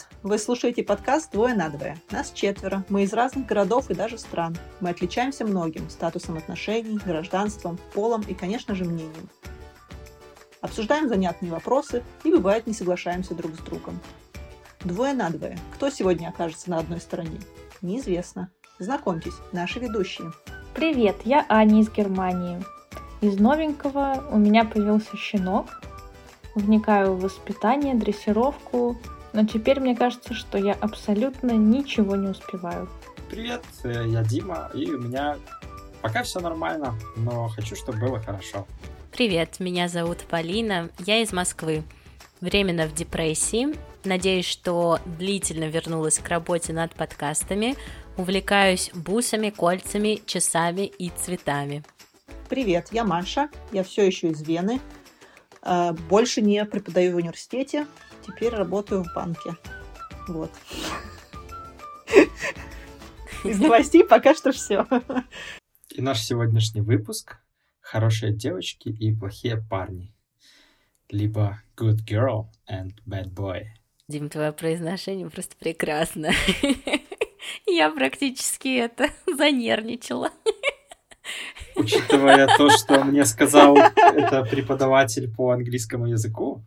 Привет! Вы слушаете подкаст «Двое на двое». Нас четверо. Мы из разных городов и даже стран. Мы отличаемся многим – статусом отношений, гражданством, полом и, конечно же, мнением. Обсуждаем занятные вопросы и, бывает, не соглашаемся друг с другом. Двое на двое. Кто сегодня окажется на одной стороне? Неизвестно. Знакомьтесь, наши ведущие. Привет, я Аня из Германии. Из новенького у меня появился щенок. Вникаю в воспитание, дрессировку, но теперь мне кажется, что я абсолютно ничего не успеваю. Привет, э, я Дима, и у меня пока все нормально, но хочу, чтобы было хорошо. Привет, меня зовут Полина, я из Москвы. Временно в депрессии. Надеюсь, что длительно вернулась к работе над подкастами. Увлекаюсь бусами, кольцами, часами и цветами. Привет, я Маша, я все еще из Вены. А, больше не преподаю в университете, теперь работаю в банке. Вот. Из новостей пока что все. И наш сегодняшний выпуск «Хорошие девочки и плохие парни». Либо «Good girl and bad boy». Дим, твое произношение просто прекрасно. Я практически это занервничала. Учитывая то, что мне сказал это преподаватель по английскому языку,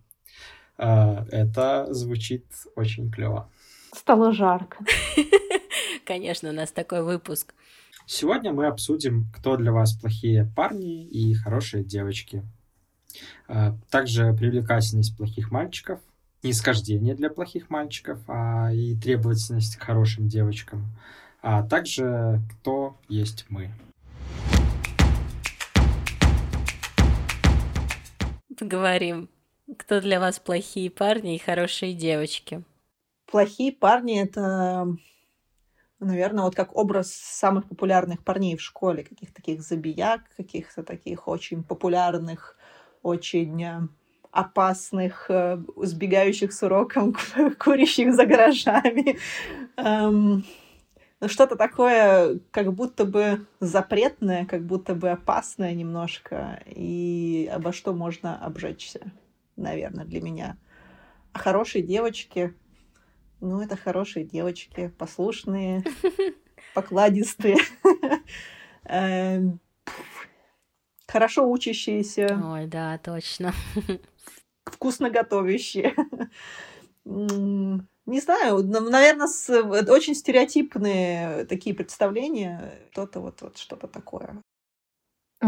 это звучит очень клево. Стало жарко. Конечно, у нас такой выпуск. Сегодня мы обсудим, кто для вас плохие парни и хорошие девочки. А, также привлекательность плохих мальчиков, нисхождение для плохих мальчиков а и требовательность к хорошим девочкам, а также кто есть мы. Поговорим, кто для вас плохие парни и хорошие девочки. Плохие парни — это, наверное, вот как образ самых популярных парней в школе, каких-то таких забияк, каких-то таких очень популярных, очень э, опасных, э, сбегающих с уроком, курящих за гаражами. Эм, ну, что-то такое, как будто бы запретное, как будто бы опасное немножко, и обо что можно обжечься, наверное, для меня. А хорошие девочки, ну, это хорошие девочки, послушные, покладистые, эм, хорошо учащиеся. Ой, да, точно. Вкусно готовящие. Не знаю, наверное, с, очень стереотипные такие представления. Что-то вот, вот что-то такое.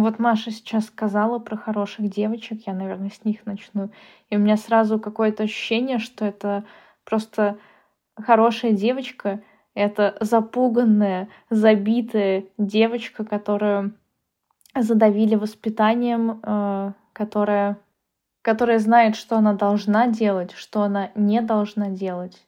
Вот Маша сейчас сказала про хороших девочек, я, наверное, с них начну. И у меня сразу какое-то ощущение, что это просто хорошая девочка, это запуганная, забитая девочка, которую задавили воспитанием, э, которая которая знает, что она должна делать, что она не должна делать.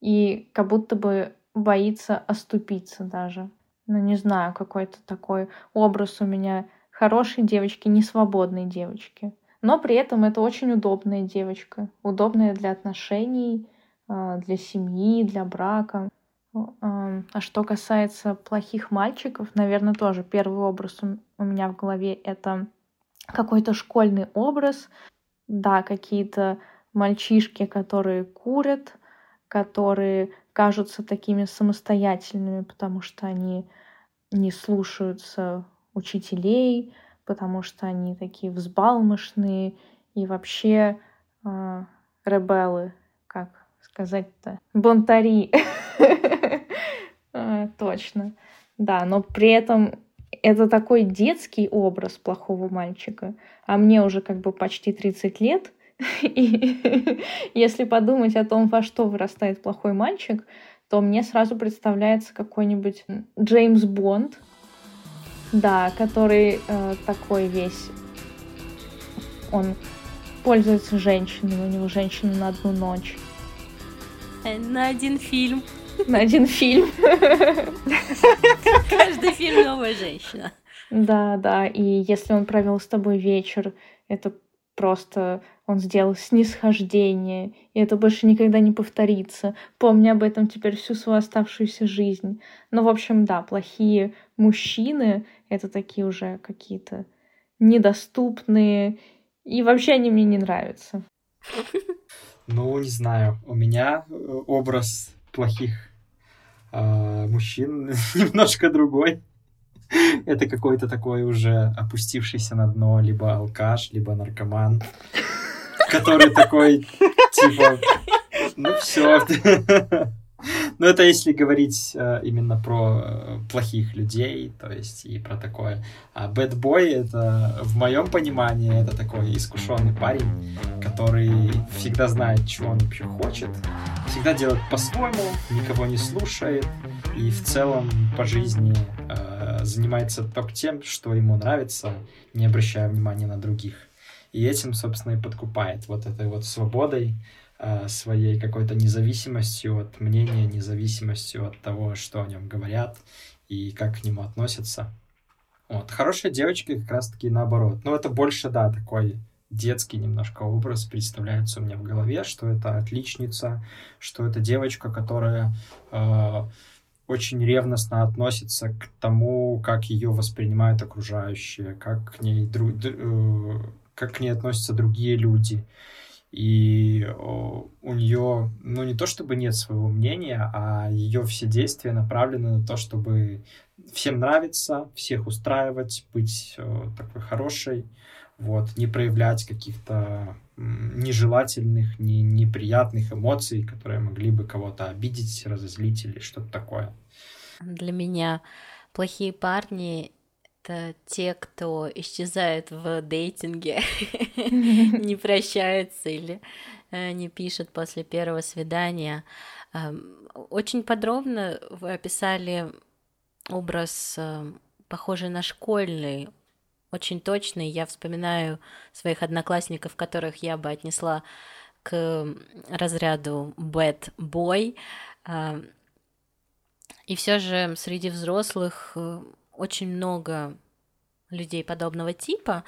И как будто бы боится оступиться даже. Ну, не знаю, какой-то такой образ у меня хорошей девочки, не свободной девочки. Но при этом это очень удобная девочка. Удобная для отношений, а, для семьи, для брака. А, что касается плохих мальчиков, наверное, тоже первый образ у меня в голове — это какой-то школьный образ, да, какие-то мальчишки, которые курят, которые кажутся такими самостоятельными, потому что они не слушаются учителей, потому что они такие взбалмошные и вообще э, ребелы, как сказать-то, бунтари. Э, точно. Да, но при этом это такой детский образ плохого мальчика, а мне уже как бы почти 30 лет, и если подумать о том, во что вырастает плохой мальчик, то мне сразу представляется какой-нибудь Джеймс Бонд, да, который э, такой весь, он пользуется женщиной, у него женщина на одну ночь. Э, на один фильм на один фильм. Каждый фильм новая женщина. Да, да. И если он провел с тобой вечер, это просто он сделал снисхождение, и это больше никогда не повторится. Помни об этом теперь всю свою оставшуюся жизнь. Ну, в общем, да, плохие мужчины — это такие уже какие-то недоступные, и вообще они мне не нравятся. Ну, не знаю. У меня э, образ плохих э, мужчин немножко другой. Это какой-то такой уже опустившийся на дно либо алкаш, либо наркоман, который такой, типа, ну все. Ну, это если говорить э, именно про э, плохих людей, то есть и про такое. А boy это, в моем понимании, это такой искушенный парень, который всегда знает, чего он вообще хочет, всегда делает по-своему, никого не слушает, и в целом по жизни э, занимается только тем, что ему нравится, не обращая внимания на других. И этим, собственно, и подкупает вот этой вот свободой, Э, своей какой-то независимостью от мнения, независимостью от того, что о нем говорят и как к нему относятся. Вот. Хорошие девочки как раз-таки наоборот. Но это больше, да, такой детский немножко образ представляется у меня в голове, что это отличница, что это девочка, которая э, очень ревностно относится к тому, как ее воспринимают окружающие, как к ней, дру, э, как к ней относятся другие люди. И у нее, ну, не то чтобы нет своего мнения, а ее все действия направлены на то, чтобы всем нравиться, всех устраивать, быть такой хорошей, вот, не проявлять каких-то нежелательных, не, неприятных эмоций, которые могли бы кого-то обидеть, разозлить или что-то такое. Для меня плохие парни это те, кто исчезает в дейтинге, не прощаются или э, не пишут после первого свидания. Эм, очень подробно вы описали образ, э, похожий на школьный, очень точный. Я вспоминаю своих одноклассников, которых я бы отнесла к разряду bad boy. Эм, и все же среди взрослых э, очень много людей подобного типа.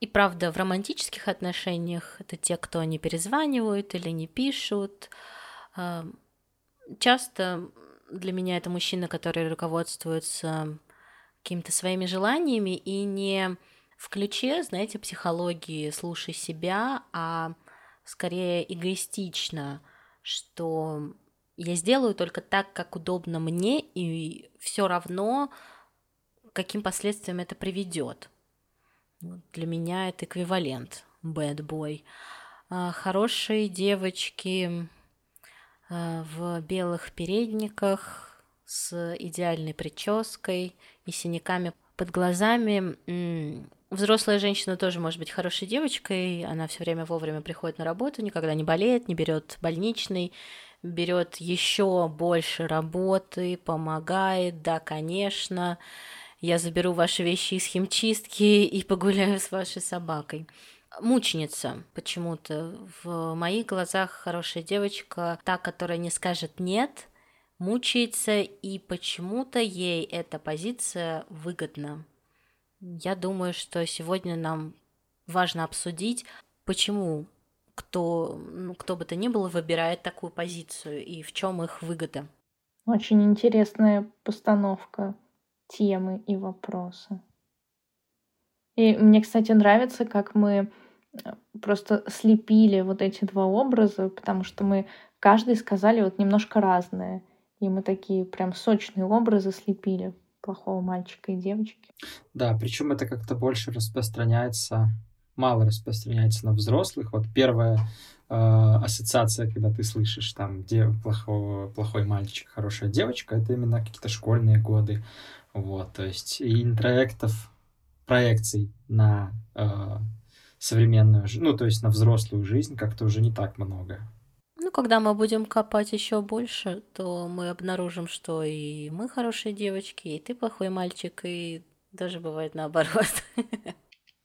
И правда, в романтических отношениях это те, кто не перезванивают или не пишут. А, часто для меня это мужчины, которые руководствуются какими-то своими желаниями и не в ключе, знаете, психологии «слушай себя», а скорее эгоистично, что я сделаю только так, как удобно мне, и все равно каким последствиям это приведет. Для меня это эквивалент bad boy. А, хорошие девочки а, в белых передниках с идеальной прической и синяками под глазами. Взрослая женщина тоже может быть хорошей девочкой, она все время вовремя приходит на работу, никогда не болеет, не берет больничный, берет еще больше работы, помогает, да, конечно, я заберу ваши вещи из химчистки и погуляю с вашей собакой. Мученица почему-то. В моих глазах хорошая девочка, та, которая не скажет «нет», мучается, и почему-то ей эта позиция выгодна. Я думаю, что сегодня нам важно обсудить, почему кто, ну, кто бы то ни было выбирает такую позицию и в чем их выгода. Очень интересная постановка темы и вопросы. И мне, кстати, нравится, как мы э, просто слепили вот эти два образа, потому что мы каждый сказали вот немножко разное. И мы такие прям сочные образы слепили плохого мальчика и девочки. Да, причем это как-то больше распространяется, мало распространяется на взрослых. Вот первая э, ассоциация, когда ты слышишь там где плохого, плохой мальчик, хорошая девочка, это именно какие-то школьные годы. Вот, то есть и интроектов, проекций на э, современную, ну, то есть на взрослую жизнь как-то уже не так много. Когда мы будем копать еще больше, то мы обнаружим, что и мы хорошие девочки, и ты плохой мальчик, и даже бывает наоборот.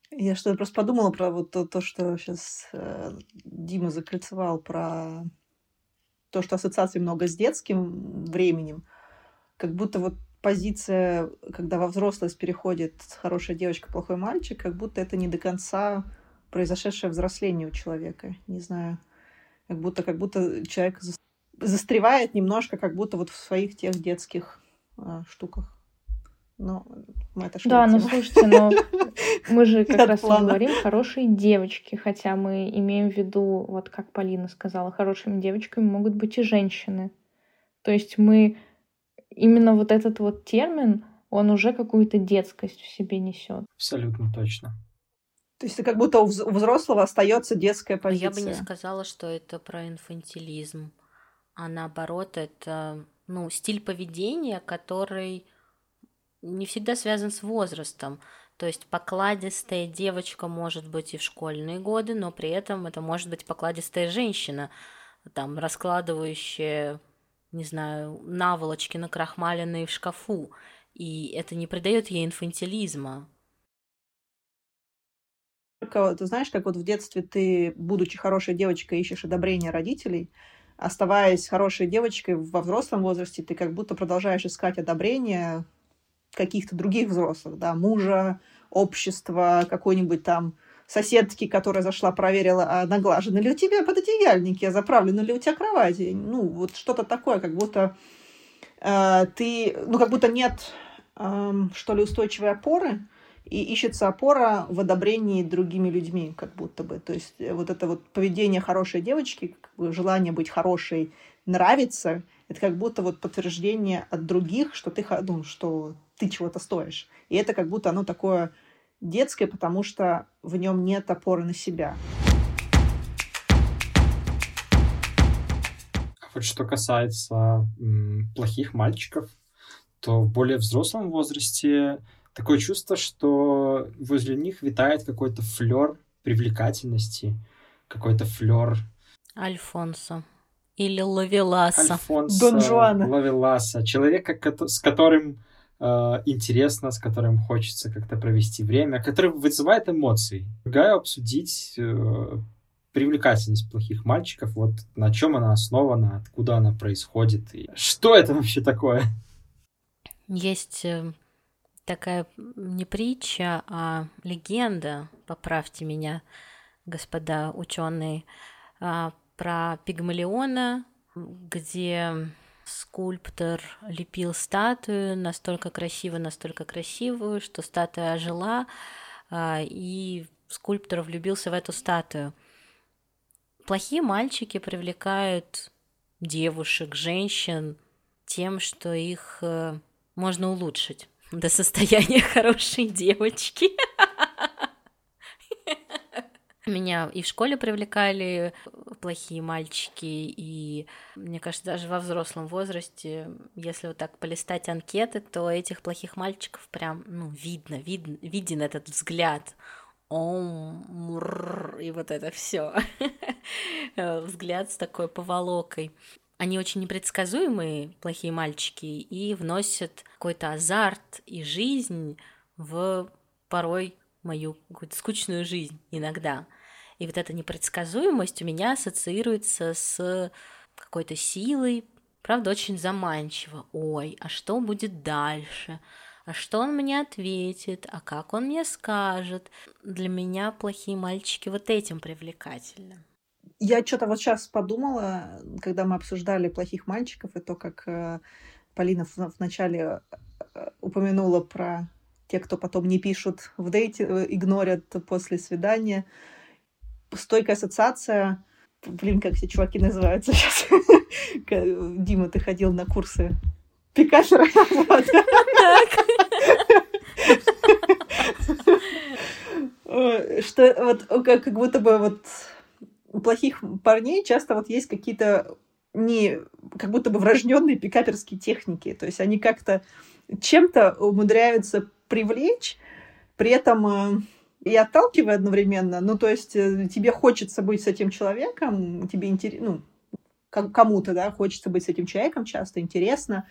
Я что-то просто подумала про вот то, то что сейчас э, Дима закольцевал, про то, что ассоциаций много с детским временем. Как будто вот позиция, когда во взрослость переходит хорошая девочка, плохой мальчик, как будто это не до конца произошедшее взросление у человека. Не знаю. Как будто, как будто человек застревает немножко, как будто вот в своих тех детских э, штуках. Ну, мы это Да, ну слушайте, но мы же как раз говорим хорошие девочки, хотя мы имеем в виду, вот как Полина сказала, хорошими девочками могут быть и женщины. То есть мы именно вот этот вот термин, он уже какую-то детскость в себе несет. Абсолютно точно. То есть это как будто у взрослого остается детская позиция. Я бы не сказала, что это про инфантилизм, а наоборот, это ну, стиль поведения, который не всегда связан с возрастом. То есть покладистая девочка может быть и в школьные годы, но при этом это может быть покладистая женщина, там, раскладывающая, не знаю, наволочки на крахмаленные в шкафу. И это не придает ей инфантилизма. Ты знаешь, как вот в детстве ты, будучи хорошей девочкой, ищешь одобрение родителей, оставаясь хорошей девочкой во взрослом возрасте, ты как будто продолжаешь искать одобрение каких-то других взрослых, да, мужа, общества, какой-нибудь там соседки, которая зашла, проверила, а наглажены ли у тебя пододеяльники, а заправлены ли у тебя кровати. Ну, вот что-то такое, как будто э, ты, ну, как будто нет, э, что ли, устойчивой опоры, и ищется опора в одобрении другими людьми, как будто бы. То есть э, вот это вот поведение хорошей девочки, желание быть хорошей, нравится, это как будто вот подтверждение от других, что ты, ну, что ты чего-то стоишь. И это как будто оно такое детское, потому что в нем нет опоры на себя. А вот что касается м, плохих мальчиков, то в более взрослом возрасте такое чувство, что возле них витает какой-то флер привлекательности, какой-то флер... Альфонсо. Или Лавеласа. Альфонсо, Дон Жуана. Лавеласа. Человека, с которым э, интересно, с которым хочется как-то провести время, который вызывает эмоции. Предлагаю обсудить э, привлекательность плохих мальчиков, вот на чем она основана, откуда она происходит, и что это вообще такое? Есть э, такая не притча, а легенда, поправьте меня, господа ученые, а, про Пигмалиона, где скульптор лепил статую настолько красиво, настолько красивую, что статуя ожила, а, и скульптор влюбился в эту статую. Плохие мальчики привлекают девушек, женщин тем, что их э, можно улучшить до состояния хорошей девочки. Меня и в школе привлекали плохие мальчики, и мне кажется, даже во взрослом возрасте, если вот так полистать анкеты, то этих плохих мальчиков прям, ну, видно, видно, виден этот взгляд. Ом, и вот это все. Взгляд с такой поволокой. Они очень непредсказуемые, плохие мальчики, и вносят какой-то азарт и жизнь в порой мою скучную жизнь иногда. И вот эта непредсказуемость у меня ассоциируется с какой-то силой, правда, очень заманчиво. Ой, а что будет дальше? А что он мне ответит? А как он мне скажет? Для меня плохие мальчики вот этим привлекательны. Я что-то вот сейчас подумала, когда мы обсуждали плохих мальчиков, и то, как э, Полина вначале э, упомянула про те, кто потом не пишут в дейте, э, игнорят после свидания. Стойкая ассоциация. Блин, как все чуваки называются сейчас. Дима, ты ходил на курсы Пикассера? Что вот как будто бы вот у плохих парней часто вот есть какие-то не как будто бы врожденные пикаперские техники. То есть они как-то чем-то умудряются привлечь, при этом э, и отталкивая одновременно. Ну, то есть э, тебе хочется быть с этим человеком, тебе интересно, ну, кому-то, да, хочется быть с этим человеком часто, интересно.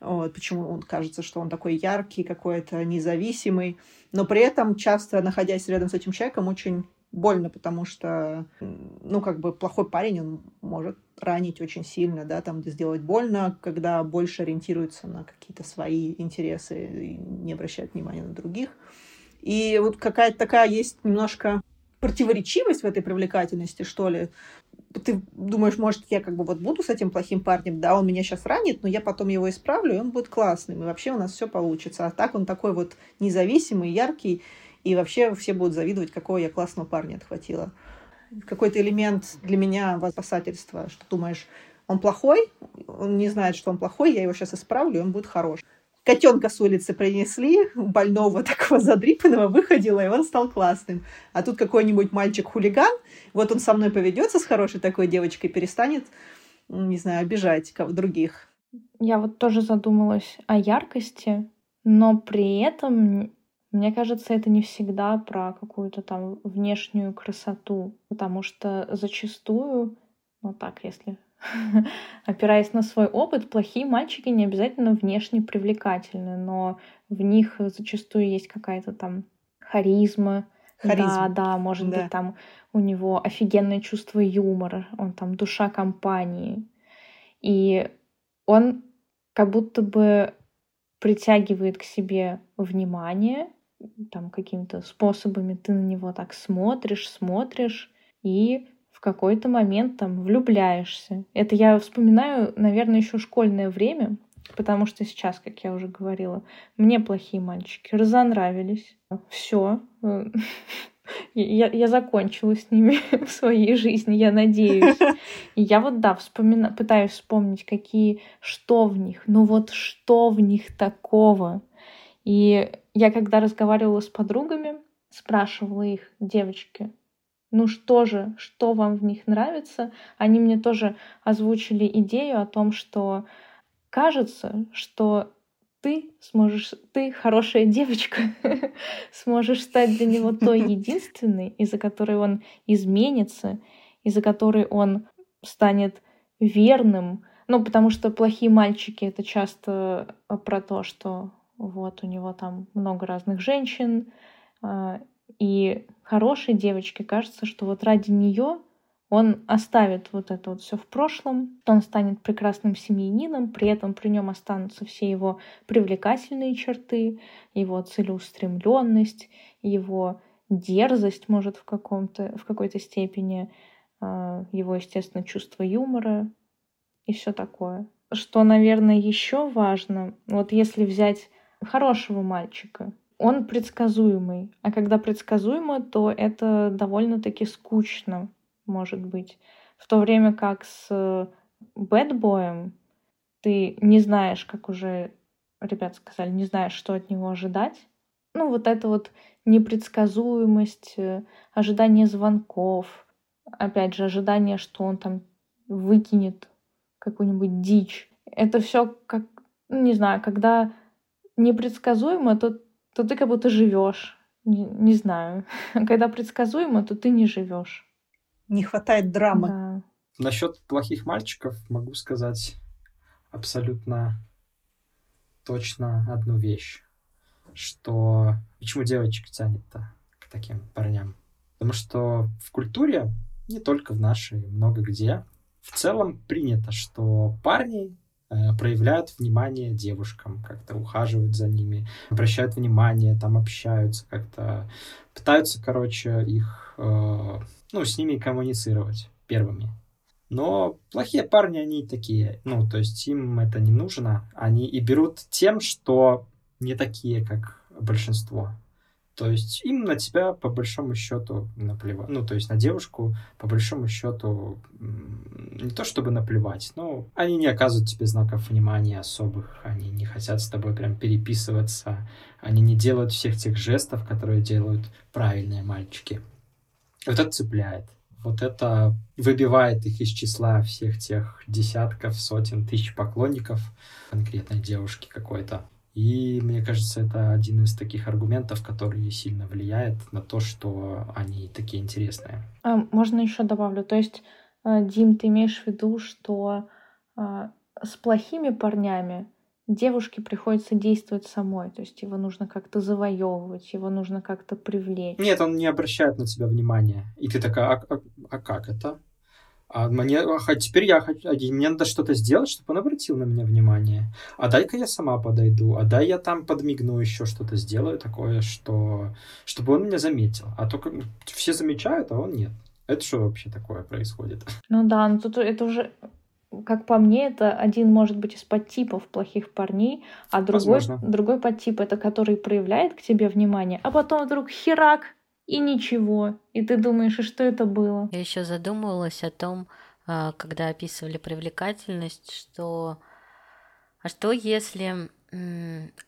Вот, почему он кажется, что он такой яркий, какой-то независимый. Но при этом часто, находясь рядом с этим человеком, очень больно, потому что, ну, как бы плохой парень, он может ранить очень сильно, да, там сделать больно, когда больше ориентируется на какие-то свои интересы и не обращает внимания на других. И вот какая-то такая есть немножко противоречивость в этой привлекательности, что ли. ты думаешь, может, я как бы вот буду с этим плохим парнем, да, он меня сейчас ранит, но я потом его исправлю, и он будет классным, и вообще у нас все получится. А так он такой вот независимый, яркий, и вообще все будут завидовать, какого я классного парня отхватила. Какой-то элемент для меня спасательства, что думаешь, он плохой, он не знает, что он плохой, я его сейчас исправлю, и он будет хорош. Котенка с улицы принесли, больного такого задрипанного выходила, и он стал классным. А тут какой-нибудь мальчик-хулиган, вот он со мной поведется с хорошей такой девочкой, перестанет, не знаю, обижать других. Я вот тоже задумалась о яркости, но при этом мне кажется, это не всегда про какую-то там внешнюю красоту, потому что зачастую, ну так, если опираясь на свой опыт, плохие мальчики не обязательно внешне привлекательны, но в них зачастую есть какая-то там харизма. Харизма. Да, да, может да. быть, там у него офигенное чувство юмора, он там душа компании. И он как будто бы притягивает к себе внимание, там какими-то способами ты на него так смотришь, смотришь, и какой-то момент там влюбляешься. Это я вспоминаю, наверное, еще школьное время, потому что сейчас, как я уже говорила, мне плохие мальчики разонравились. Все. Я, я закончила с ними в своей жизни, я надеюсь. И я вот, да, вспомина... пытаюсь вспомнить, какие, что в них, ну вот что в них такого. И я когда разговаривала с подругами, спрашивала их, девочки, ну что же, что вам в них нравится. Они мне тоже озвучили идею о том, что кажется, что ты сможешь, ты хорошая девочка, сможешь стать для него той единственной, из-за которой он изменится, из-за которой он станет верным. Ну, потому что плохие мальчики — это часто про то, что вот у него там много разных женщин, а, и хорошей девочке кажется, что вот ради нее он оставит вот это вот все в прошлом, он станет прекрасным семьянином, при этом при нем останутся все его привлекательные черты, его целеустремленность, его дерзость, может, в, каком-то, в какой-то степени, а, его, естественно, чувство юмора и все такое. Что, наверное, еще важно, вот если взять хорошего мальчика, он предсказуемый. А когда предсказуемо, то это довольно-таки скучно, может быть. В то время как с бэтбоем ты не знаешь, как уже ребят сказали, не знаешь, что от него ожидать. Ну, вот это вот непредсказуемость, э, ожидание звонков, опять же, ожидание, что он там выкинет какую-нибудь дичь. Это все как, ну, не знаю, когда непредсказуемо, то то ты как будто живешь. Не, не знаю. Когда предсказуемо, то ты не живешь. Не хватает драмы. Да. Насчет плохих мальчиков могу сказать абсолютно точно одну вещь, что почему девочек тянет-то к таким парням? Потому что в культуре, не только в нашей, много где, в целом принято, что парни проявляют внимание девушкам, как-то ухаживают за ними, обращают внимание, там общаются как-то, пытаются, короче, их, э, ну, с ними коммуницировать первыми. Но плохие парни, они такие, ну, то есть им это не нужно, они и берут тем, что не такие, как большинство. То есть им на тебя по большому счету наплевать. Ну, то есть на девушку по большому счету не то чтобы наплевать, но они не оказывают тебе знаков внимания особых, они не хотят с тобой прям переписываться, они не делают всех тех жестов, которые делают правильные мальчики. Вот это цепляет. Вот это выбивает их из числа всех тех десятков, сотен тысяч поклонников конкретной девушки какой-то. И мне кажется, это один из таких аргументов, который сильно влияет на то, что они такие интересные. А, можно еще добавлю. То есть, э, Дим, ты имеешь в виду, что а, с плохими парнями девушке приходится действовать самой, то есть его нужно как-то завоевывать, его нужно как-то привлечь. Нет, он не обращает на тебя внимания. И ты такая, а, а, а как это? А мне, а теперь я хочу, мне надо что-то сделать, чтобы он обратил на меня внимание. А дай-ка я сама подойду, а дай я там подмигну еще что-то сделаю такое, что, чтобы он меня заметил. А то как, все замечают, а он нет. Это что вообще такое происходит? Ну да, ну тут это уже, как по мне, это один может быть из подтипов плохих парней, а другой, другой подтип это который проявляет к тебе внимание, а потом вдруг херак и ничего. И ты думаешь, и что это было? Я еще задумывалась о том, а, когда описывали привлекательность, что а что если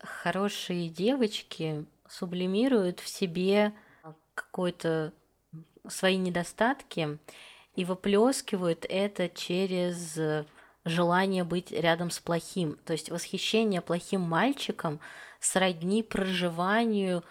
хорошие девочки сублимируют в себе какой-то свои недостатки и выплескивают это через желание быть рядом с плохим. То есть восхищение плохим мальчиком сродни проживанию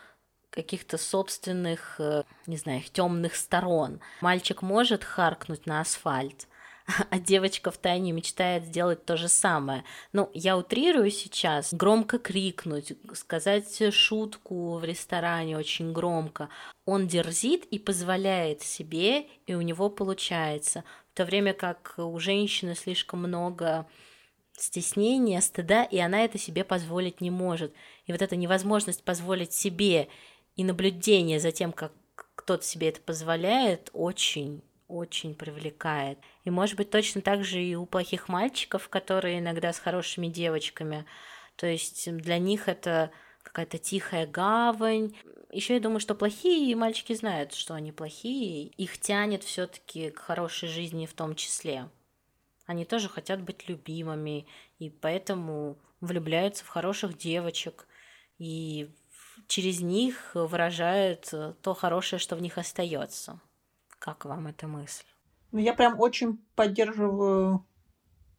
каких-то собственных, э, не знаю, темных сторон. Мальчик может харкнуть на асфальт, а девочка в тайне мечтает сделать то же самое. Ну, я утрирую сейчас, громко крикнуть, сказать шутку в ресторане очень громко. Он дерзит и позволяет себе, и у него получается. В то время как у женщины слишком много стеснения, стыда, и она это себе позволить не может. И вот эта невозможность позволить себе и наблюдение за тем, как кто-то себе это позволяет, очень очень привлекает. И может быть точно так же и у плохих мальчиков, которые иногда с хорошими девочками. То есть для них это какая-то тихая гавань. Еще я думаю, что плохие мальчики знают, что они плохие. Их тянет все-таки к хорошей жизни в том числе. Они тоже хотят быть любимыми, и поэтому влюбляются в хороших девочек. И через них выражают то хорошее, что в них остается. Как вам эта мысль? Ну, я прям очень поддерживаю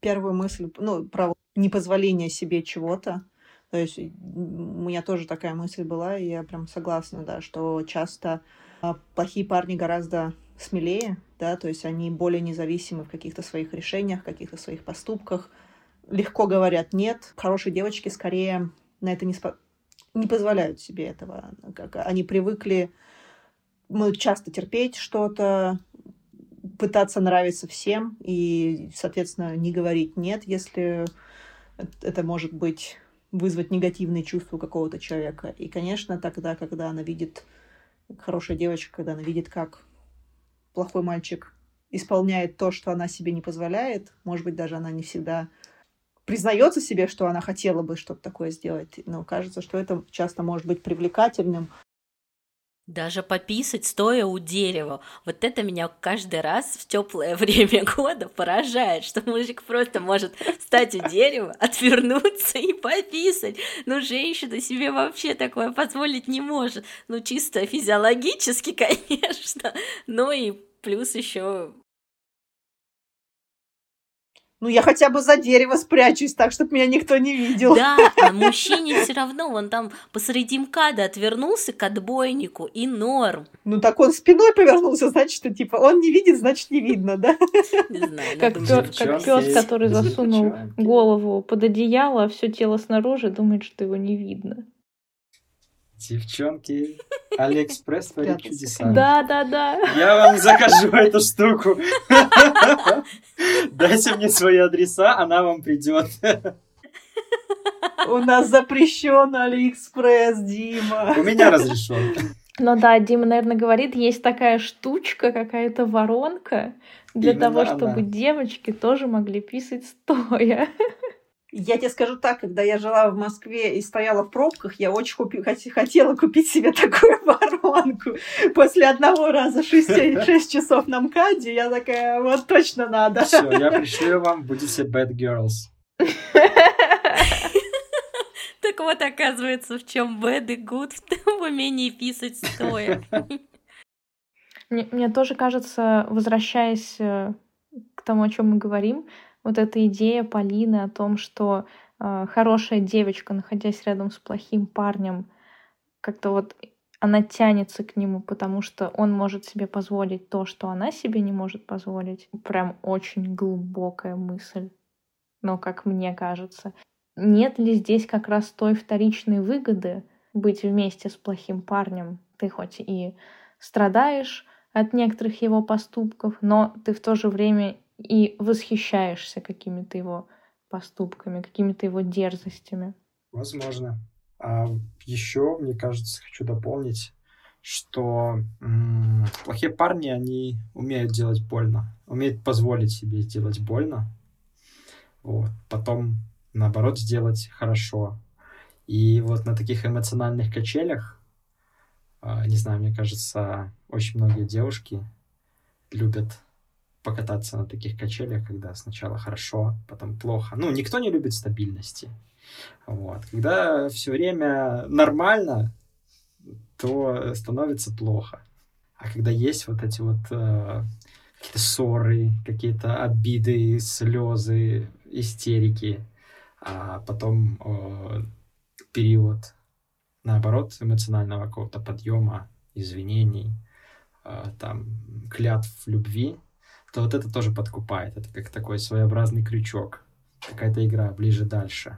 первую мысль, ну, про непозволение себе чего-то. То есть у меня тоже такая мысль была, и я прям согласна, да, что часто а, плохие парни гораздо смелее, да, то есть они более независимы в каких-то своих решениях, каких-то своих поступках, легко говорят нет. Хорошие девочки скорее на это не, спо... не позволяют себе этого. Как они привыкли мы часто терпеть что-то, пытаться нравиться всем и, соответственно, не говорить «нет», если это может быть вызвать негативные чувства какого-то человека. И, конечно, тогда, когда она видит, хорошая девочка, когда она видит, как плохой мальчик исполняет то, что она себе не позволяет, может быть, даже она не всегда признается себе, что она хотела бы что-то такое сделать, но кажется, что это часто может быть привлекательным, даже пописать, стоя у дерева. Вот это меня каждый раз в теплое время года поражает, что мужик просто может встать у дерева, отвернуться и пописать. Ну, женщина себе вообще такое позволить не может. Ну, чисто физиологически, конечно. Ну и плюс еще ну, я хотя бы за дерево спрячусь так, чтобы меня никто не видел. Да, а мужчине все равно, он там посреди мкада отвернулся к отбойнику, и норм. Ну, так он спиной повернулся, значит, что, типа, он не видит, значит, не видно, да? Не знаю. Как, пес, который засунул голову под одеяло, а все тело снаружи, думает, что его не видно. Девчонки, Алиэкспресс творит чудеса. Да, да, да. Я вам закажу эту штуку. Дайте мне свои адреса, она вам придет. У нас запрещен Алиэкспресс, Дима. У меня разрешен. Ну да, Дима, наверное, говорит, есть такая штучка, какая-то воронка для Именно того, чтобы она. девочки тоже могли писать стоя. Я тебе скажу так, когда я жила в Москве и стояла в пробках, я очень купи, хотела купить себе такую воронку. После одного раза 6, 6 часов на МКАДе я такая, вот точно надо. Все, я пришлю вам, будете bad girls. Так вот, оказывается, в чем bad и good в умении писать стоя. Мне, мне тоже кажется, возвращаясь э, к тому, о чем мы говорим, вот эта идея Полины о том, что э, хорошая девочка, находясь рядом с плохим парнем, как-то вот она тянется к нему, потому что он может себе позволить то, что она себе не может позволить. Прям очень глубокая мысль. Но, как мне кажется, нет ли здесь как раз той вторичной выгоды быть вместе с плохим парнем? Ты хоть и страдаешь от некоторых его поступков, но ты в то же время и восхищаешься какими-то его поступками, какими-то его дерзостями. Возможно. А еще, мне кажется, хочу дополнить, что м- плохие парни, они умеют делать больно, умеют позволить себе сделать больно, вот, потом, наоборот, сделать хорошо. И вот на таких эмоциональных качелях, э, не знаю, мне кажется, очень многие девушки любят покататься на таких качелях, когда сначала хорошо, потом плохо. Ну, никто не любит стабильности. Вот. Когда все время нормально, то становится плохо. А когда есть вот эти вот э, какие-то ссоры, какие-то обиды, слезы, истерики, а потом э, период, наоборот, эмоционального какого-то подъема, извинений, э, там, клятв любви, то вот это тоже подкупает. Это как такой своеобразный крючок. Какая-то игра ближе-дальше.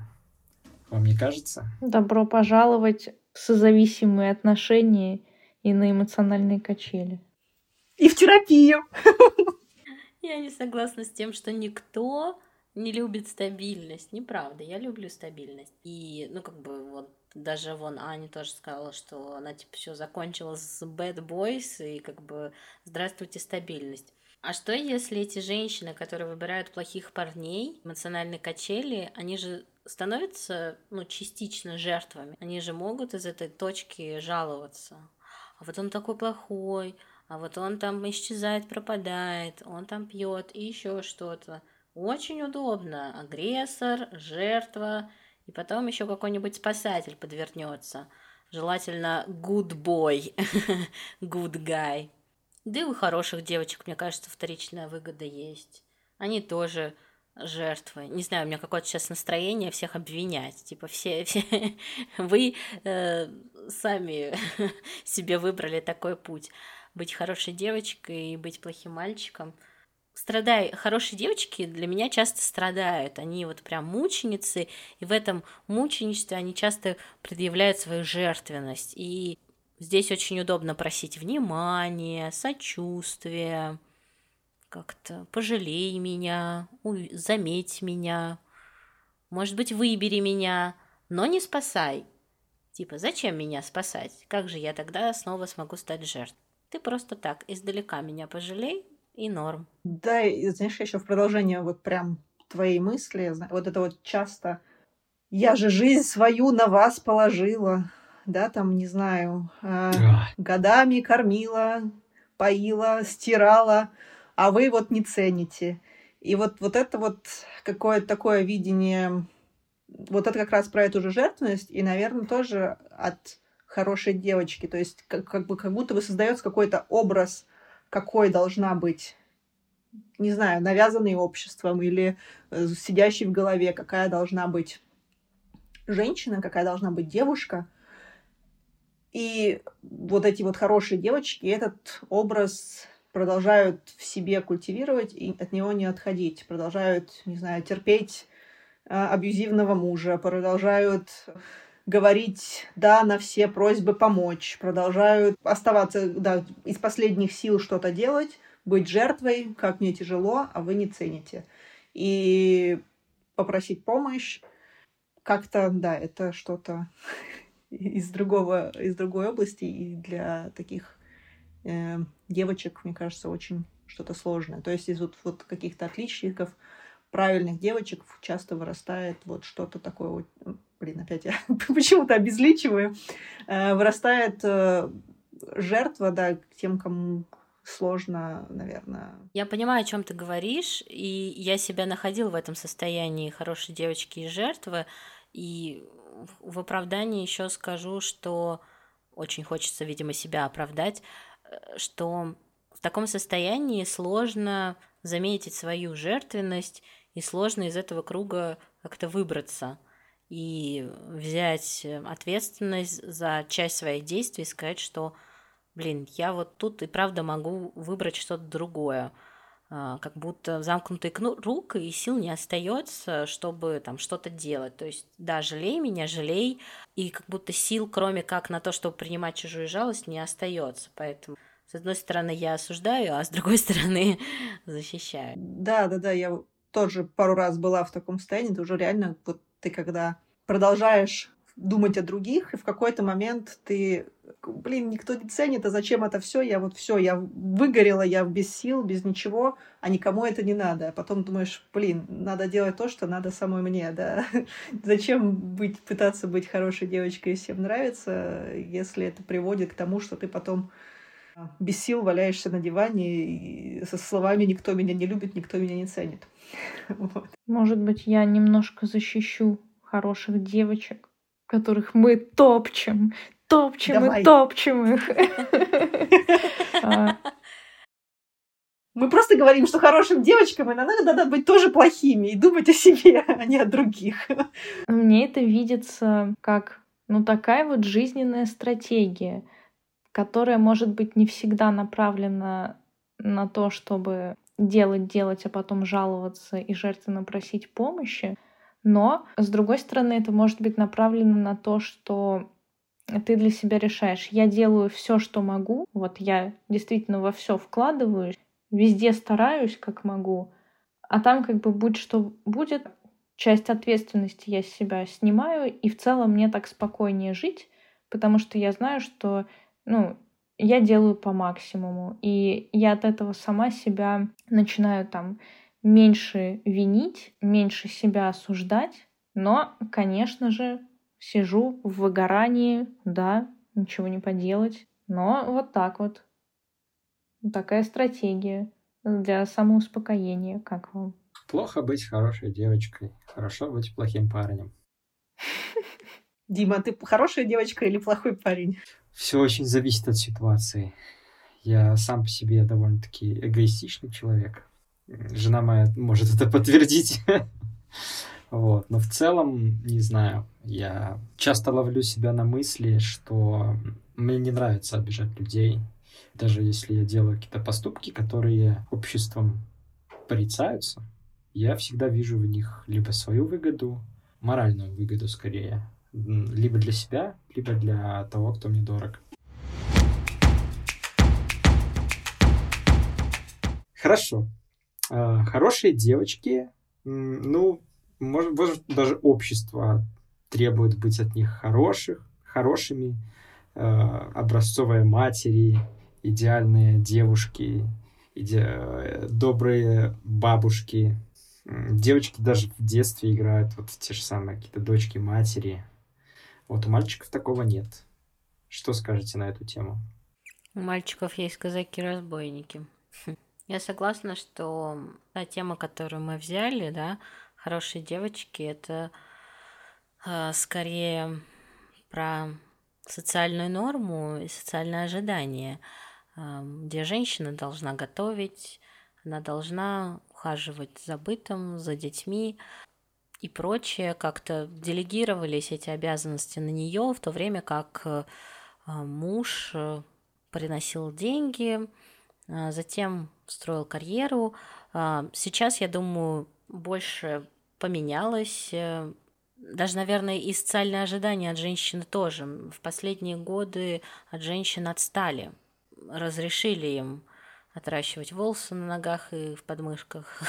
Вам не кажется? Добро пожаловать в созависимые отношения и на эмоциональные качели. И в терапию. Я не согласна с тем, что никто не любит стабильность. Неправда, я люблю стабильность. И, ну, как бы, вот даже вон Аня тоже сказала, что она, типа, все закончила с Bad Boys, и, как бы, здравствуйте, стабильность. А что, если эти женщины, которые выбирают плохих парней, эмоциональные качели, они же становятся, ну, частично жертвами. Они же могут из этой точки жаловаться. А вот он такой плохой, а вот он там исчезает, пропадает, он там пьет и еще что-то. Очень удобно. Агрессор, жертва, и потом еще какой-нибудь спасатель подвернется. Желательно good boy, good guy. Да и у хороших девочек, мне кажется, вторичная выгода есть. Они тоже жертвы. Не знаю, у меня какое-то сейчас настроение всех обвинять. Типа все, все вы э, сами себе выбрали такой путь. Быть хорошей девочкой и быть плохим мальчиком – страдай, хорошие девочки для меня часто страдают. Они вот прям мученицы, и в этом мученичестве они часто предъявляют свою жертвенность. И здесь очень удобно просить внимания, сочувствия, как-то пожалей меня, заметь меня, может быть, выбери меня, но не спасай. Типа, зачем меня спасать? Как же я тогда снова смогу стать жертвой? Ты просто так, издалека меня пожалей, и норм. Да, и знаешь, еще в продолжение вот прям твоей мысли, вот это вот часто «я же жизнь свою на вас положила», да, там, не знаю, э, годами кормила, поила, стирала, а вы вот не цените. И вот, вот это вот какое-то такое видение, вот это как раз про эту же жертвенность, и, наверное, тоже от хорошей девочки. То есть как, как, бы, как будто бы создается какой-то образ какой должна быть, не знаю, навязанный обществом или э, сидящий в голове, какая должна быть женщина, какая должна быть девушка. И вот эти вот хорошие девочки этот образ продолжают в себе культивировать и от него не отходить, продолжают, не знаю, терпеть э, абьюзивного мужа, продолжают говорить «да» на все просьбы помочь, продолжают оставаться да, из последних сил что-то делать, быть жертвой, как мне тяжело, а вы не цените. И попросить помощь как-то, да, это что-то из другого, из другой области, и для таких э, девочек, мне кажется, очень что-то сложное. То есть из вот, вот каких-то отличников правильных девочек часто вырастает вот что-то такое блин, опять я почему-то обезличиваю, э, вырастает э, жертва, да, тем, кому сложно, наверное. Я понимаю, о чем ты говоришь, и я себя находил в этом состоянии хорошей девочки и жертвы, и в оправдании еще скажу, что очень хочется, видимо, себя оправдать, э, что в таком состоянии сложно заметить свою жертвенность и сложно из этого круга как-то выбраться и взять э, ответственность за часть своих действий и сказать, что, блин, я вот тут и правда могу выбрать что-то другое. А, как будто замкнутый круг, и сил не остается, чтобы там что-то делать. То есть, да, жалей меня, жалей, и как будто сил, кроме как на то, чтобы принимать чужую жалость, не остается. Поэтому с одной стороны, я осуждаю, а с другой стороны, защищаю. Да, да, да, я тоже пару раз была в таком состоянии, это уже реально вот ты когда продолжаешь думать о других, и в какой-то момент ты, блин, никто не ценит, а зачем это все? Я вот все, я выгорела, я без сил, без ничего, а никому это не надо. А потом думаешь, блин, надо делать то, что надо самой мне, да. Зачем быть, пытаться быть хорошей девочкой и всем нравится, если это приводит к тому, что ты потом без сил валяешься на диване и со словами «никто меня не любит, никто меня не ценит». Вот. Может быть, я немножко защищу хороших девочек, которых мы топчем, топчем Давай. и топчем их. А. Мы просто говорим, что хорошим девочкам иногда надо быть тоже плохими и думать о себе, а не о других. Мне это видится как ну такая вот жизненная стратегия — которая, может быть, не всегда направлена на то, чтобы делать, делать, а потом жаловаться и жертвенно просить помощи. Но, с другой стороны, это может быть направлено на то, что ты для себя решаешь, я делаю все, что могу, вот я действительно во все вкладываюсь, везде стараюсь, как могу, а там как бы будь что будет, часть ответственности я с себя снимаю, и в целом мне так спокойнее жить, потому что я знаю, что ну, я делаю по максимуму. И я от этого сама себя начинаю там меньше винить, меньше себя осуждать. Но, конечно же, сижу в выгорании, да, ничего не поделать. Но вот так вот. Такая стратегия для самоуспокоения. Как вам? Плохо быть хорошей девочкой. Хорошо быть плохим парнем. Дима, ты хорошая девочка или плохой парень? Все очень зависит от ситуации. Я сам по себе довольно-таки эгоистичный человек. Жена моя может это подтвердить. Вот. Но в целом, не знаю, я часто ловлю себя на мысли, что мне не нравится обижать людей. Даже если я делаю какие-то поступки, которые обществом порицаются, я всегда вижу в них либо свою выгоду, моральную выгоду скорее, либо для себя, либо для того, кто мне дорог. Хорошо. А, хорошие девочки, ну, может, может даже общество требует быть от них хороших, хорошими, а, образцовые матери, идеальные девушки, иде... добрые бабушки. Девочки даже в детстве играют вот те же самые какие-то дочки матери, вот у мальчиков такого нет. Что скажете на эту тему? У мальчиков есть казаки-разбойники. Я согласна, что та тема, которую мы взяли, да, хорошие девочки, это э, скорее про социальную норму и социальное ожидание, э, где женщина должна готовить, она должна ухаживать за бытом, за детьми, и прочее, как-то делегировались эти обязанности на нее, в то время как э, муж приносил деньги, затем строил карьеру. Сейчас, я думаю, больше поменялось. Даже, наверное, и социальные ожидания от женщины тоже. В последние годы от женщин отстали. Разрешили им отращивать волосы на ногах и в подмышках,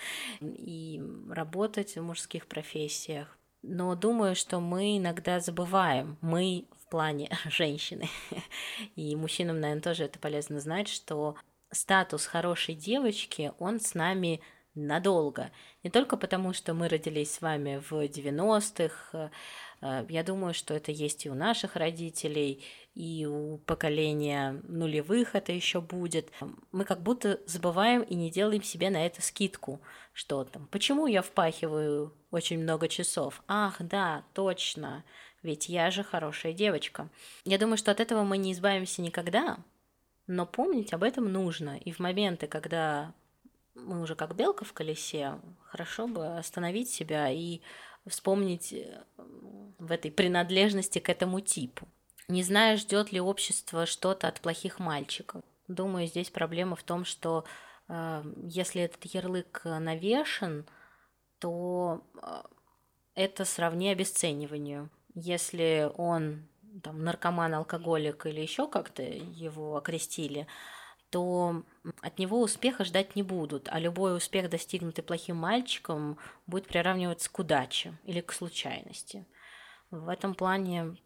и работать в мужских профессиях. Но думаю, что мы иногда забываем, мы в плане женщины, и мужчинам, наверное, тоже это полезно знать, что статус хорошей девочки, он с нами надолго. Не только потому, что мы родились с вами в 90-х, э, я думаю, что это есть и у наших родителей, и у поколения нулевых это еще будет. Мы как будто забываем и не делаем себе на это скидку, что там, почему я впахиваю очень много часов? Ах, да, точно, ведь я же хорошая девочка. Я думаю, что от этого мы не избавимся никогда, но помнить об этом нужно. И в моменты, когда мы уже как белка в колесе, хорошо бы остановить себя и вспомнить э, в этой принадлежности к этому типу. Не знаю, ждет ли общество что-то от плохих мальчиков. Думаю, здесь проблема в том, что э, если этот ярлык навешен, то э, это сравни обесцениванию. Если он там, наркоман, алкоголик или еще как-то его окрестили, то от него успеха ждать не будут, а любой успех, достигнутый плохим мальчиком, будет приравниваться к удаче или к случайности. В этом плане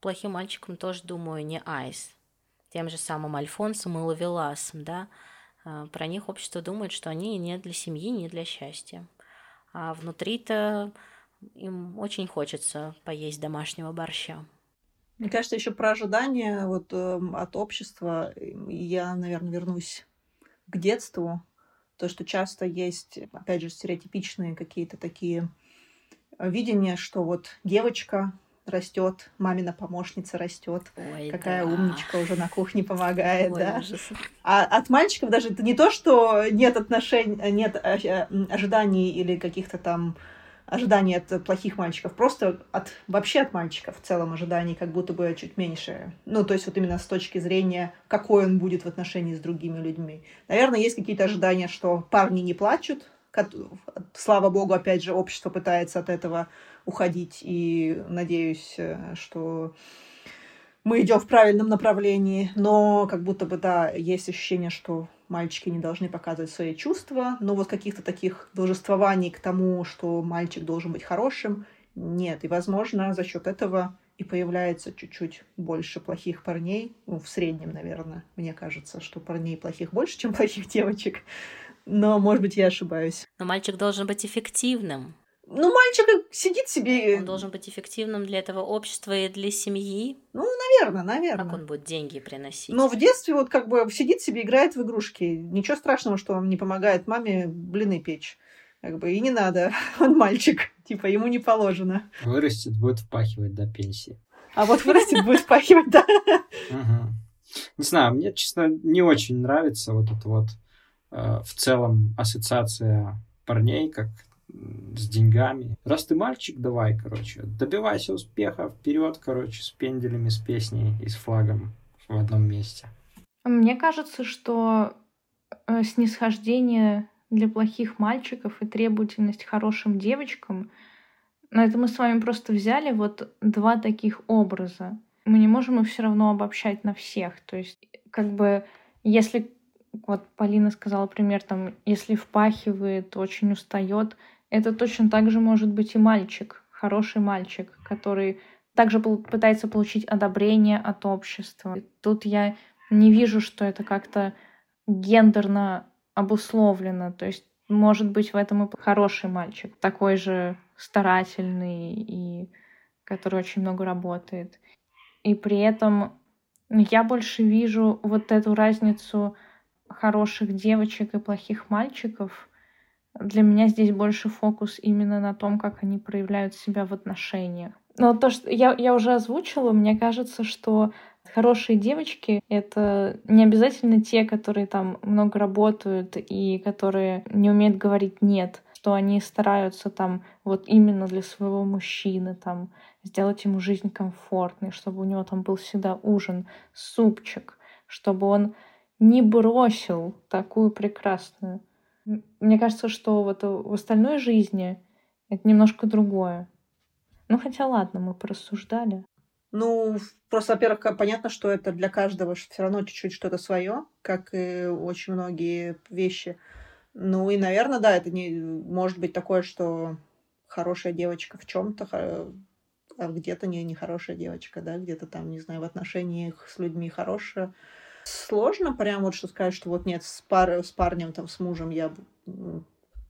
плохим мальчиком тоже, думаю, не Айс. Тем же самым Альфонсом и Лавеласом, да, а, про них общество думает, что они не для семьи, не для счастья. А внутри-то им очень хочется поесть домашнего борща. Мне кажется, еще про ожидания вот, э, от общества. Я, наверное, вернусь к детству. То, что часто есть, опять же, стереотипичные какие-то такие видения, что вот девочка растет, мамина помощница растет, Ой, какая да. умничка уже на кухне помогает, Ой, да. ужас. А от мальчиков даже это не то, что нет отношений, нет э, э, ожиданий или каких-то там ожиданий от плохих мальчиков, просто от вообще от мальчиков в целом ожиданий как будто бы чуть меньше. Ну, то есть вот именно с точки зрения, какой он будет в отношении с другими людьми. Наверное, есть какие-то ожидания, что парни не плачут. Слава богу, опять же, общество пытается от этого уходить, и надеюсь, э, что мы идем в правильном направлении, но как будто бы, да, есть ощущение, что мальчики не должны показывать свои чувства, но вот каких-то таких должествований к тому, что мальчик должен быть хорошим, нет. И, возможно, за счет этого и появляется чуть-чуть больше плохих парней, ну, в среднем, наверное. Мне кажется, что парней плохих больше, чем плохих девочек. Но, может быть, я ошибаюсь. Но мальчик должен быть эффективным. Ну, мальчик сидит себе... Он должен быть эффективным для этого общества и для семьи. Наверное, наверное. Как он будет деньги приносить? Но в детстве вот как бы сидит себе, играет в игрушки. Ничего страшного, что он не помогает маме блины печь. Как бы и не надо. Он мальчик. Типа ему не положено. Вырастет, будет впахивать до пенсии. А вот вырастет, будет впахивать, да. Не знаю, мне, честно, не очень нравится вот эта вот э, в целом ассоциация парней, как с деньгами. Раз ты мальчик, давай, короче, добивайся успеха, вперед, короче, с пенделями, с песней и с флагом в одном месте. Мне кажется, что э, снисхождение для плохих мальчиков и требовательность хорошим девочкам, на это мы с вами просто взяли вот два таких образа. Мы не можем их все равно обобщать на всех. То есть, как бы, если, вот Полина сказала пример, там, если впахивает, очень устает, это точно так же может быть и мальчик, хороший мальчик, который также пытается получить одобрение от общества. Тут я не вижу, что это как-то гендерно обусловлено. То есть, может быть, в этом и хороший мальчик, такой же старательный и который очень много работает. И при этом я больше вижу вот эту разницу хороших девочек и плохих мальчиков. Для меня здесь больше фокус именно на том, как они проявляют себя в отношениях. Но то, что я, я уже озвучила, мне кажется, что хорошие девочки — это не обязательно те, которые там много работают и которые не умеют говорить «нет», что они стараются там вот именно для своего мужчины там сделать ему жизнь комфортной, чтобы у него там был всегда ужин, супчик, чтобы он не бросил такую прекрасную. Мне кажется, что вот в остальной жизни это немножко другое. Ну хотя ладно, мы порассуждали. Ну, просто, во-первых, понятно, что это для каждого все равно чуть-чуть что-то свое, как и очень многие вещи. Ну и, наверное, да, это не может быть такое, что хорошая девочка в чем-то, а где-то не нехорошая девочка, да, где-то там, не знаю, в отношениях с людьми хорошая. Сложно прям вот что сказать, что вот нет, с, пар, с парнем, там, с мужем я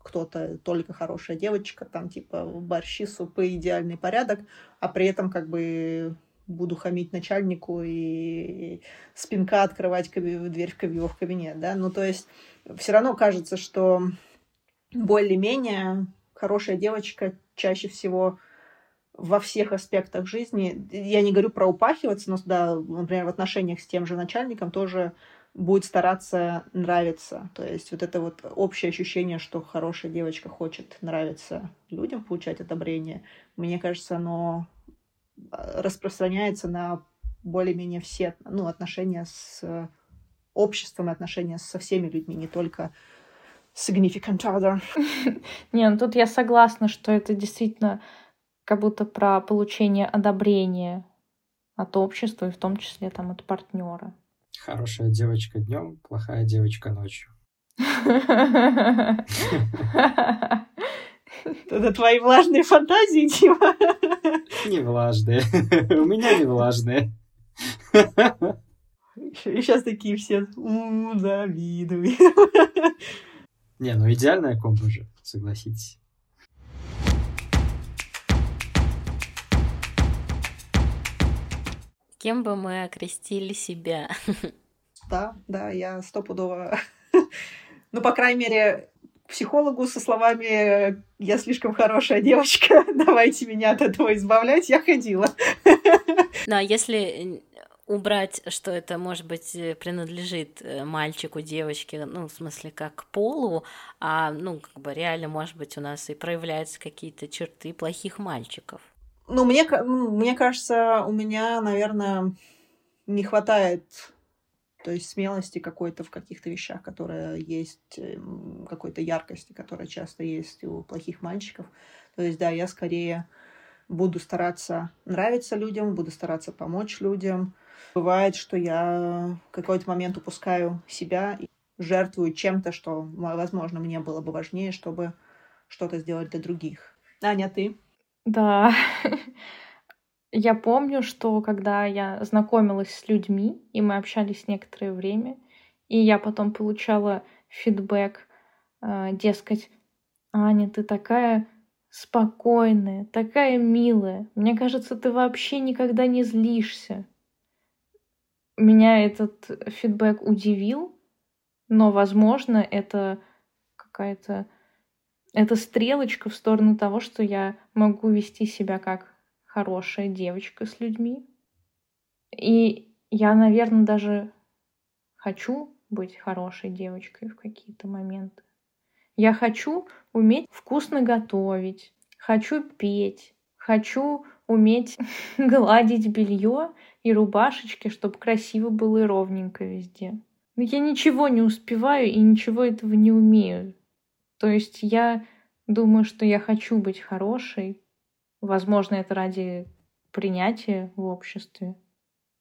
кто-то только хорошая девочка, там, типа, борщи, супы, идеальный порядок, а при этом как бы буду хамить начальнику и спинка открывать дверь в, каби- в кабинет, да, ну, то есть все равно кажется, что более-менее хорошая девочка чаще всего во всех аспектах жизни, я не говорю про упахиваться, но, да, например, в отношениях с тем же начальником тоже будет стараться нравиться. То есть вот это вот общее ощущение, что хорошая девочка хочет нравиться людям, получать одобрение, мне кажется, оно э, распространяется на более-менее все ну, отношения с обществом и отношения со всеми людьми, не только significant other. Не, ну тут я согласна, что это действительно как будто про получение одобрения от общества и в том числе там от партнера. Хорошая девочка днем, плохая девочка ночью. Это твои влажные фантазии, Дима. Не влажные. У меня не влажные. И сейчас такие все завидуют. Не, ну идеальная комбо же, согласитесь. Кем бы мы окрестили себя? Да, да, я стопудово... Ну, по крайней мере, психологу со словами «я слишком хорошая девочка, давайте меня от этого избавлять», я ходила. Ну, а если убрать, что это, может быть, э, принадлежит э, мальчику, девочке, ну, в смысле, как полу, а, ну, как бы реально, может быть, у нас и проявляются какие-то черты плохих мальчиков. Ну, мне, мне кажется, у меня, наверное, не хватает то есть смелости какой-то в каких-то вещах, которые есть, эм, какой-то яркости, которая часто есть у плохих мальчиков. То есть, да, я скорее буду стараться нравиться людям, буду стараться помочь людям. Бывает, что я в какой-то момент упускаю себя и жертвую чем-то, что, возможно, мне было бы важнее, чтобы что-то сделать для других. Аня, ты? Да. Я помню, что когда я знакомилась с людьми, и мы общались некоторое время, и я потом получала фидбэк, э, дескать, Аня, ты такая спокойная, такая милая. Мне кажется, ты вообще никогда не злишься. Меня этот фидбэк удивил, но, возможно, это какая-то... Это стрелочка в сторону того, что я могу вести себя как хорошая девочка с людьми. И я, наверное, даже хочу быть хорошей девочкой в какие-то моменты. Я хочу уметь вкусно готовить, хочу петь, хочу уметь гладить белье и рубашечки, чтобы красиво было и ровненько везде. Но я ничего не успеваю и ничего этого не умею. То есть я думаю, что я хочу быть хорошей, Возможно, это ради принятия в обществе.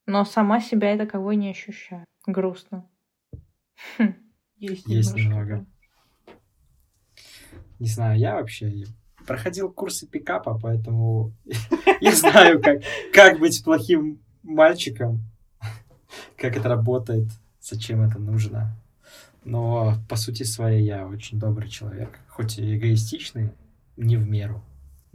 Но сама себя это таковой не ощущаю. Грустно. Хм. Есть, Есть немного. Не знаю, я вообще проходил курсы пикапа, поэтому я знаю, как, как быть плохим мальчиком, как это работает, зачем это нужно. Но по сути своей я очень добрый человек, хоть и эгоистичный, не в меру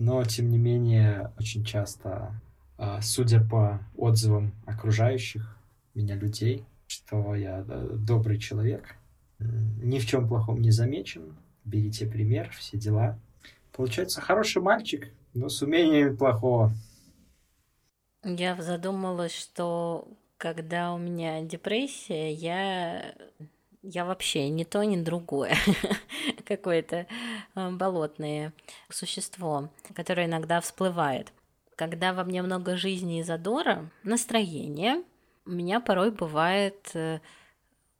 но тем не менее очень часто, а, судя по отзывам окружающих меня людей, что я добрый человек, ни в чем плохом не замечен, берите пример, все дела. Получается хороший мальчик, но с умениями плохого. Я задумалась, что когда у меня депрессия, я я вообще ни то, ни другое. Какое-то э, болотное существо, которое иногда всплывает. Когда во мне много жизни и задора, настроения, у меня порой бывает э,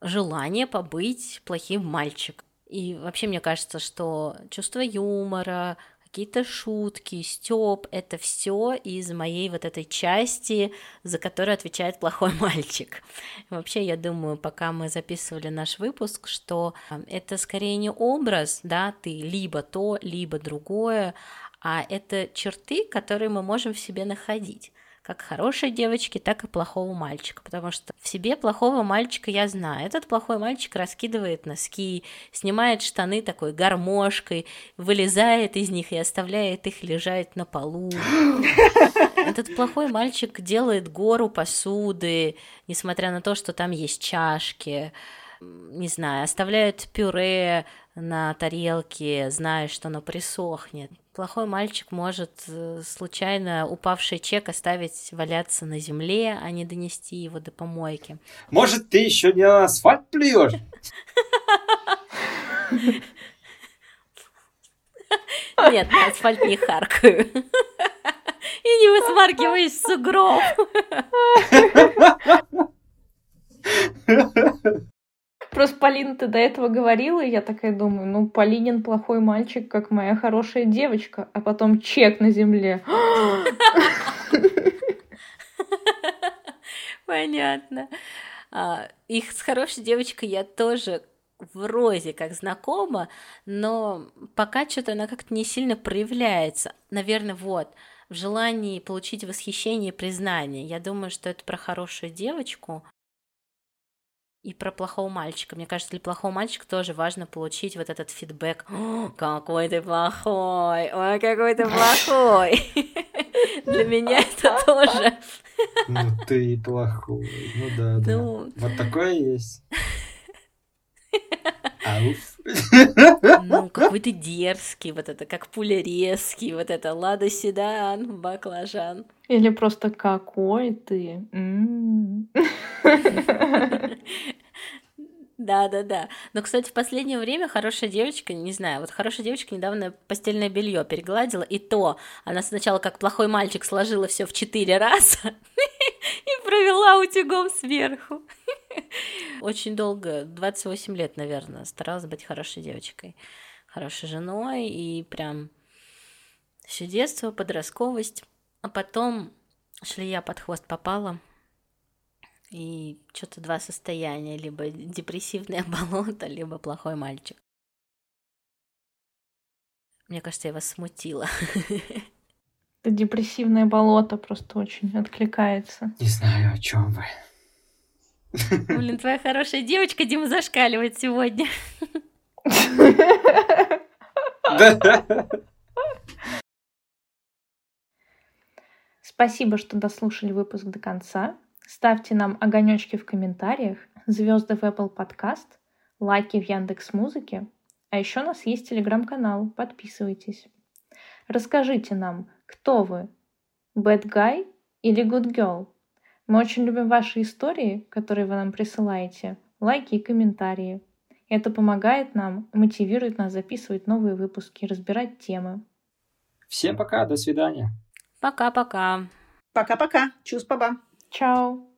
желание побыть плохим мальчиком. И вообще мне кажется, что чувство юмора, какие-то шутки, стёб, это все из моей вот этой части, за которую отвечает плохой мальчик. Вообще, я думаю, пока мы записывали наш выпуск, что а, это скорее не образ, да, ты либо то, либо другое, а это черты, которые мы можем в себе находить как хорошей девочки, так и плохого мальчика, потому что в себе плохого мальчика я знаю. Этот плохой мальчик раскидывает носки, снимает штаны такой гармошкой, вылезает из них и оставляет их лежать на полу. Этот плохой мальчик делает гору посуды, несмотря на то, что там есть чашки не знаю, оставляют пюре на тарелке, зная, что оно присохнет. Плохой мальчик может э, случайно упавший чек оставить валяться на земле, а не донести его до помойки. Может, ты еще не на асфальт плюешь? Нет, на асфальт не харкаю. И не высмаркиваюсь в сугроб. Просто Полина, ты до этого говорила, и я такая думаю, ну, Полинин плохой мальчик, как моя хорошая девочка, а потом чек на земле. Понятно. А, их с хорошей девочкой я тоже вроде как знакома, но пока что-то она как-то не сильно проявляется. Наверное, вот. в желании получить восхищение и признание. Я думаю, что это про хорошую девочку и про плохого мальчика. Мне кажется, для плохого мальчика тоже важно получить вот этот фидбэк. какой ты плохой! Ой, какой ты плохой! Для меня это тоже. Ну ты плохой. Ну да, да. Ну. Вот такое есть. Ауф. Ну, какой ты дерзкий, вот это, как пуля резкий, вот это лада седан, баклажан. Или просто какой ты. Да, да, да. Но, кстати, в последнее время хорошая девочка, не знаю, вот хорошая девочка недавно постельное белье перегладила, и то она сначала как плохой мальчик сложила все в четыре раза и провела утюгом сверху. Очень долго, 28 лет, наверное, старалась быть хорошей девочкой, хорошей женой, и прям все детство, подростковость. А потом шлея под хвост попала, и что-то два состояния, либо депрессивное болото, либо плохой мальчик. Мне кажется, я вас смутила. Это депрессивное болото просто очень откликается. Не знаю, о чем вы. Блин, твоя хорошая девочка Дима зашкаливает сегодня. Спасибо, что дослушали выпуск до конца. Ставьте нам огонечки в комментариях, звезды в Apple Podcast, лайки в Яндекс Музыке. А еще у нас есть телеграм-канал, подписывайтесь. Расскажите нам, кто вы, bad guy или good girl? Мы очень любим ваши истории, которые вы нам присылаете, лайки и комментарии. Это помогает нам, мотивирует нас записывать новые выпуски, разбирать темы. Всем пока, до свидания. Пока-пока. Пока-пока. Чус, баба. Чао!